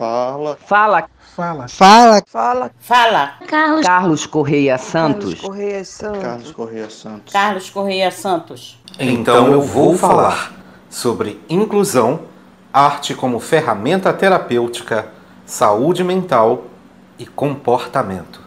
Fala. Fala. Fala. Fala. Fala. Fala. Carlos. Carlos Correia Santos. Carlos Correia Santos. Carlos Correia Santos. Carlos Correia Santos. Então eu vou falar sobre inclusão, arte como ferramenta terapêutica, saúde mental e comportamento.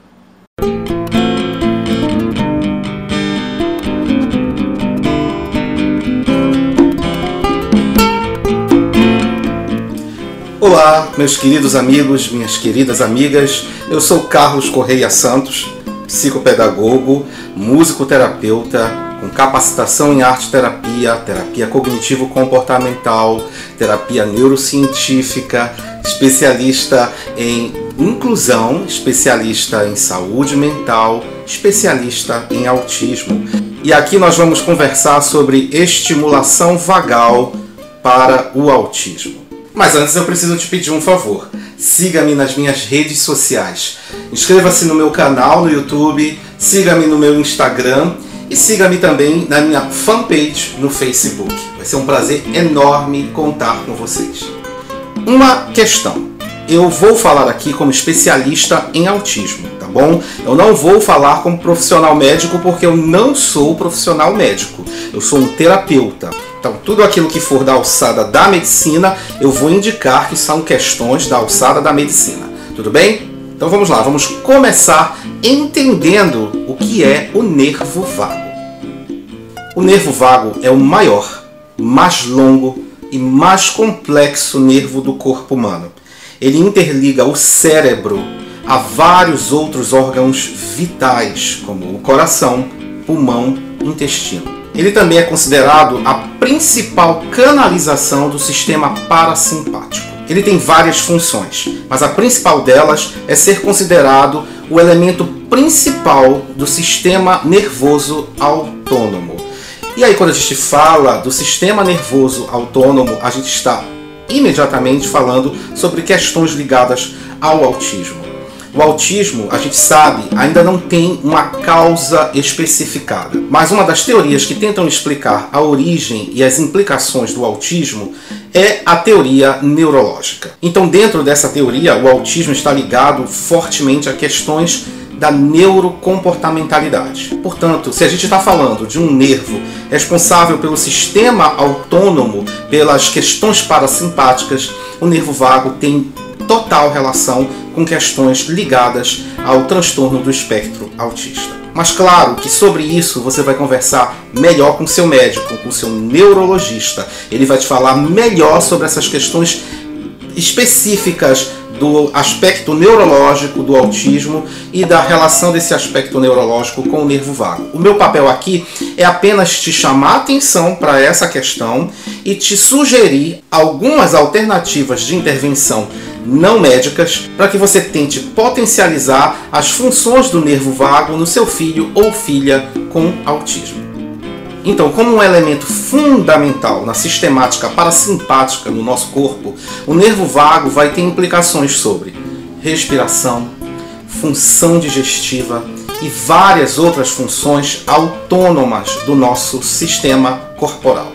Olá, meus queridos amigos, minhas queridas amigas. Eu sou Carlos Correia Santos, psicopedagogo, musicoterapeuta, com capacitação em arte terapia, terapia cognitivo-comportamental, terapia neurocientífica, especialista em inclusão, especialista em saúde mental, especialista em autismo. E aqui nós vamos conversar sobre estimulação vagal para o autismo. Mas antes eu preciso te pedir um favor. Siga-me nas minhas redes sociais. Inscreva-se no meu canal no YouTube, siga-me no meu Instagram e siga-me também na minha fanpage no Facebook. Vai ser um prazer enorme contar com vocês. Uma questão. Eu vou falar aqui como especialista em autismo, tá bom? Eu não vou falar como profissional médico porque eu não sou profissional médico. Eu sou um terapeuta. Então, tudo aquilo que for da alçada da medicina, eu vou indicar que são questões da alçada da medicina. Tudo bem? Então vamos lá, vamos começar entendendo o que é o nervo vago. O nervo vago é o maior, mais longo e mais complexo nervo do corpo humano. Ele interliga o cérebro a vários outros órgãos vitais, como o coração, pulmão, intestino. Ele também é considerado a principal canalização do sistema parasimpático. Ele tem várias funções, mas a principal delas é ser considerado o elemento principal do sistema nervoso autônomo. E aí, quando a gente fala do sistema nervoso autônomo, a gente está imediatamente falando sobre questões ligadas ao autismo. O autismo, a gente sabe, ainda não tem uma causa especificada. Mas uma das teorias que tentam explicar a origem e as implicações do autismo é a teoria neurológica. Então, dentro dessa teoria, o autismo está ligado fortemente a questões da neurocomportamentalidade. Portanto, se a gente está falando de um nervo responsável pelo sistema autônomo, pelas questões parasimpáticas, o nervo vago tem total relação com questões ligadas ao transtorno do espectro autista. Mas claro que sobre isso você vai conversar melhor com seu médico, com seu neurologista. Ele vai te falar melhor sobre essas questões específicas do aspecto neurológico do autismo e da relação desse aspecto neurológico com o nervo vago. O meu papel aqui é apenas te chamar atenção para essa questão e te sugerir algumas alternativas de intervenção não médicas para que você tente potencializar as funções do nervo vago no seu filho ou filha com autismo. Então, como um elemento fundamental na sistemática parasimpática no nosso corpo, o nervo vago vai ter implicações sobre respiração, função digestiva e várias outras funções autônomas do nosso sistema corporal.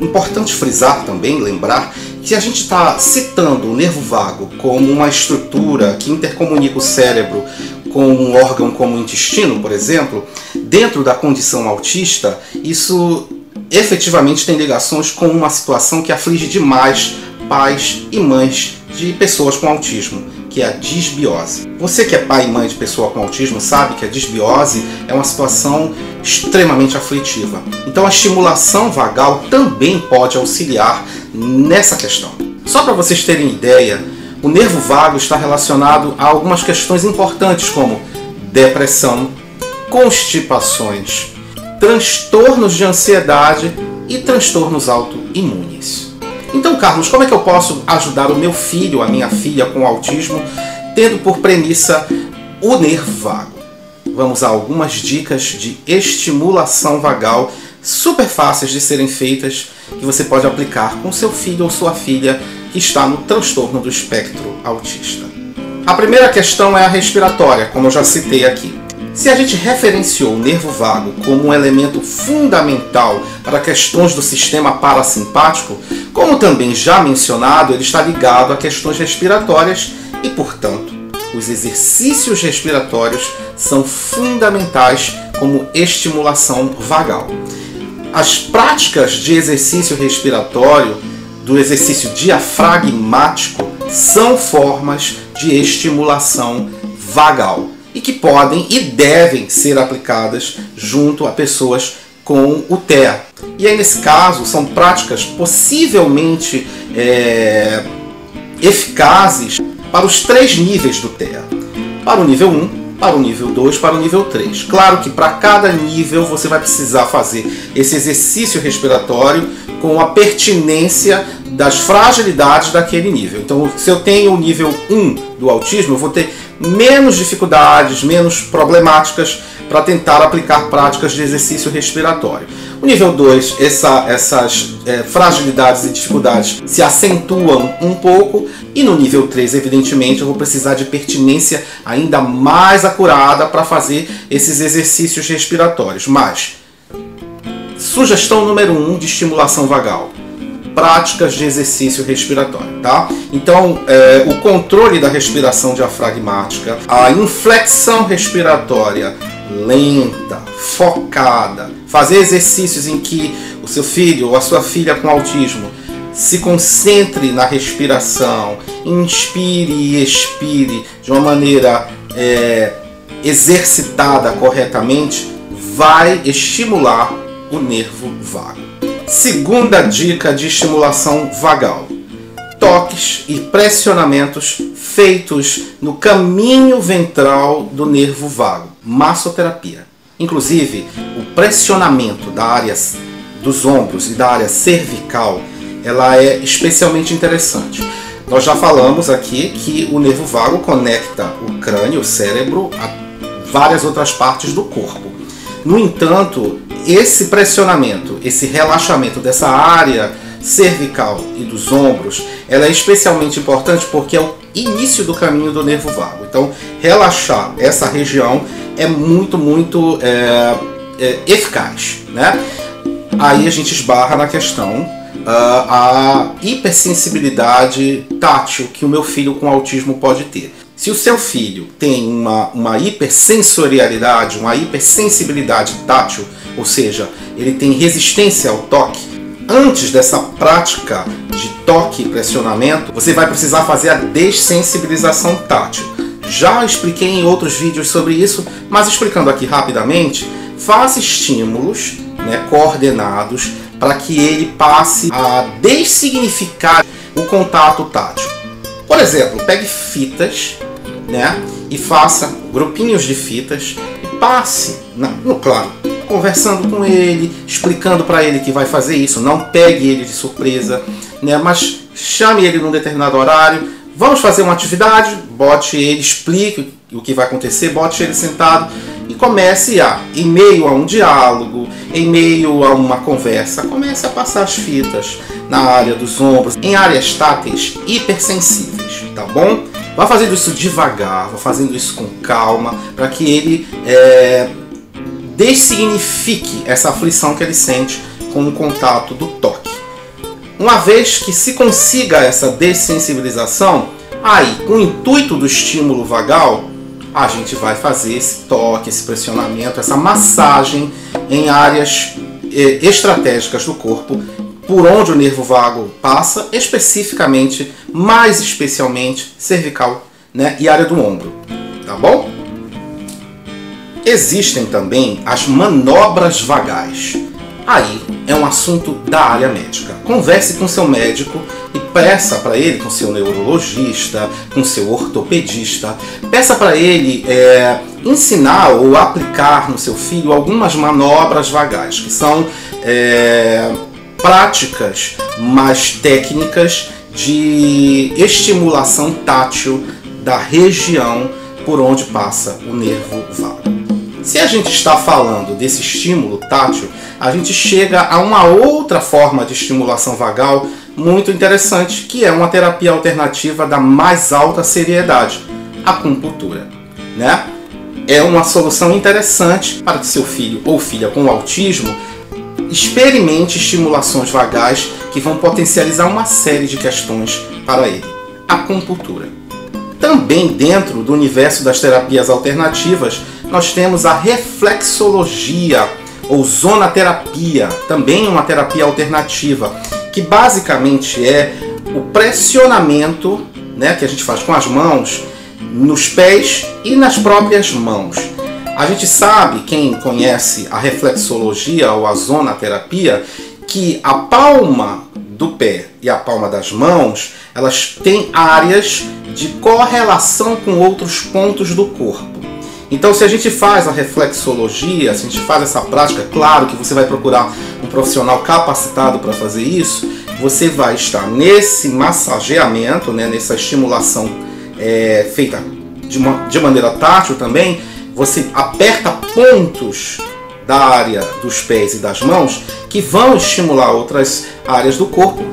Importante frisar também, lembrar se a gente está citando o nervo vago como uma estrutura que intercomunica o cérebro com um órgão como o intestino, por exemplo, dentro da condição autista, isso efetivamente tem ligações com uma situação que aflige demais pais e mães de pessoas com autismo, que é a disbiose. Você que é pai e mãe de pessoa com autismo sabe que a disbiose é uma situação extremamente aflitiva. Então a estimulação vagal também pode auxiliar nessa questão. Só para vocês terem ideia, o nervo vago está relacionado a algumas questões importantes como depressão, constipações, transtornos de ansiedade e transtornos autoimunes. Então, Carlos, como é que eu posso ajudar o meu filho, a minha filha com autismo, tendo por premissa o nervo vago? Vamos a algumas dicas de estimulação vagal super fáceis de serem feitas que você pode aplicar com seu filho ou sua filha que está no transtorno do espectro autista. A primeira questão é a respiratória, como eu já citei aqui. Se a gente referenciou o nervo vago como um elemento fundamental para questões do sistema parasimpático, como também já mencionado, ele está ligado a questões respiratórias e, portanto, os exercícios respiratórios são fundamentais como estimulação vagal. As práticas de exercício respiratório, do exercício diafragmático, são formas de estimulação vagal e que podem e devem ser aplicadas junto a pessoas com o TEA. E aí, nesse caso, são práticas possivelmente é, eficazes para os três níveis do TEA. Para o nível 1, para o nível 2, para o nível 3. Claro que para cada nível você vai precisar fazer esse exercício respiratório com a pertinência das fragilidades daquele nível. Então, se eu tenho o nível 1 do autismo, eu vou ter menos dificuldades, menos problemáticas para tentar aplicar práticas de exercício respiratório. O nível 2, essa, essas é, fragilidades e dificuldades se acentuam um pouco, e no nível 3, evidentemente, eu vou precisar de pertinência ainda mais acurada para fazer esses exercícios respiratórios. Mas, sugestão número 1 um de estimulação vagal práticas de exercício respiratório, tá? Então, é, o controle da respiração diafragmática, a inflexão respiratória lenta, focada, fazer exercícios em que o seu filho ou a sua filha com autismo se concentre na respiração, inspire e expire de uma maneira é, exercitada corretamente, vai estimular o nervo vago. Segunda dica de estimulação vagal: toques e pressionamentos feitos no caminho ventral do nervo vago, massoterapia. Inclusive, o pressionamento da área dos ombros e da área cervical, ela é especialmente interessante. Nós já falamos aqui que o nervo vago conecta o crânio, o cérebro, a várias outras partes do corpo. No entanto, esse pressionamento, esse relaxamento dessa área cervical e dos ombros, ela é especialmente importante porque é o início do caminho do nervo vago. Então, relaxar essa região é muito, muito é, é, eficaz, né? Aí a gente esbarra na questão uh, a hipersensibilidade tátil que o meu filho com autismo pode ter. Se o seu filho tem uma, uma hipersensorialidade, uma hipersensibilidade tátil, ou seja, ele tem resistência ao toque, antes dessa prática de toque e pressionamento, você vai precisar fazer a dessensibilização tátil. Já expliquei em outros vídeos sobre isso, mas explicando aqui rapidamente, faça estímulos né, coordenados para que ele passe a dessignificar o contato tátil. Por exemplo, pegue fitas né? E faça grupinhos de fitas passe, no, claro, conversando com ele, explicando para ele que vai fazer isso. Não pegue ele de surpresa, né? Mas chame ele num determinado horário. Vamos fazer uma atividade, bote ele, explique o que vai acontecer, bote ele sentado e comece a, em meio a um diálogo, em meio a uma conversa, comece a passar as fitas na área dos ombros, em áreas táteis hipersensíveis, tá bom? Vá fazendo isso devagar, vá fazendo isso com calma, para que ele é, dessignifique essa aflição que ele sente com o contato do toque. Uma vez que se consiga essa dessensibilização, aí, com o intuito do estímulo vagal, a gente vai fazer esse toque, esse pressionamento, essa massagem em áreas eh, estratégicas do corpo por onde o nervo vago passa, especificamente, mais especialmente, cervical né, e área do ombro. Tá bom? Existem também as manobras vagais. Aí é um assunto da área médica. Converse com seu médico e peça para ele, com seu neurologista, com seu ortopedista, peça para ele é, ensinar ou aplicar no seu filho algumas manobras vagais, que são é, práticas mais técnicas de estimulação tátil da região por onde passa o nervo vago. Se a gente está falando desse estímulo tátil, a gente chega a uma outra forma de estimulação vagal muito interessante, que é uma terapia alternativa da mais alta seriedade, a acupuntura, né? é uma solução interessante para que seu filho ou filha com autismo experimente estimulações vagais que vão potencializar uma série de questões para ele. A compultura. Também dentro do universo das terapias alternativas, nós temos a reflexologia ou zonaterapia, também uma terapia alternativa, que basicamente é o pressionamento né, que a gente faz com as mãos nos pés e nas próprias mãos. A gente sabe, quem conhece a reflexologia ou a zonaterapia, que a palma do pé e a palma das mãos, elas têm áreas de correlação com outros pontos do corpo. Então, se a gente faz a reflexologia, se a gente faz essa prática, claro que você vai procurar um profissional capacitado para fazer isso, você vai estar nesse massageamento, né, nessa estimulação é, feita de, uma, de maneira tátil também, você aperta pontos da área dos pés e das mãos que vão estimular outras áreas do corpo,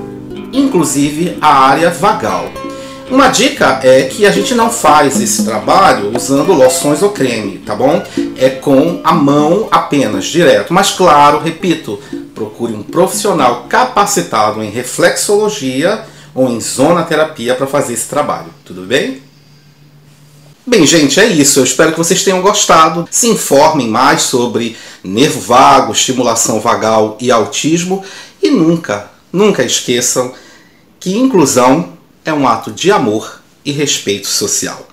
inclusive a área vagal. Uma dica é que a gente não faz esse trabalho usando loções ou creme, tá bom? É com a mão apenas, direto. Mas claro, repito, procure um profissional capacitado em reflexologia ou em zonaterapia para fazer esse trabalho, tudo bem? Bem, gente, é isso. Eu espero que vocês tenham gostado. Se informem mais sobre nervo vago, estimulação vagal e autismo e nunca, nunca esqueçam que inclusão é um ato de amor e respeito social.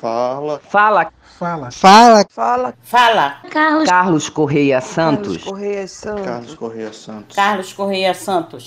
Fala. Fala. Fala. Fala. Fala. Fala. Carlos. Carlos Correia Santos. Carlos Correia Santos. Carlos Correia Santos. Carlos Correia Santos.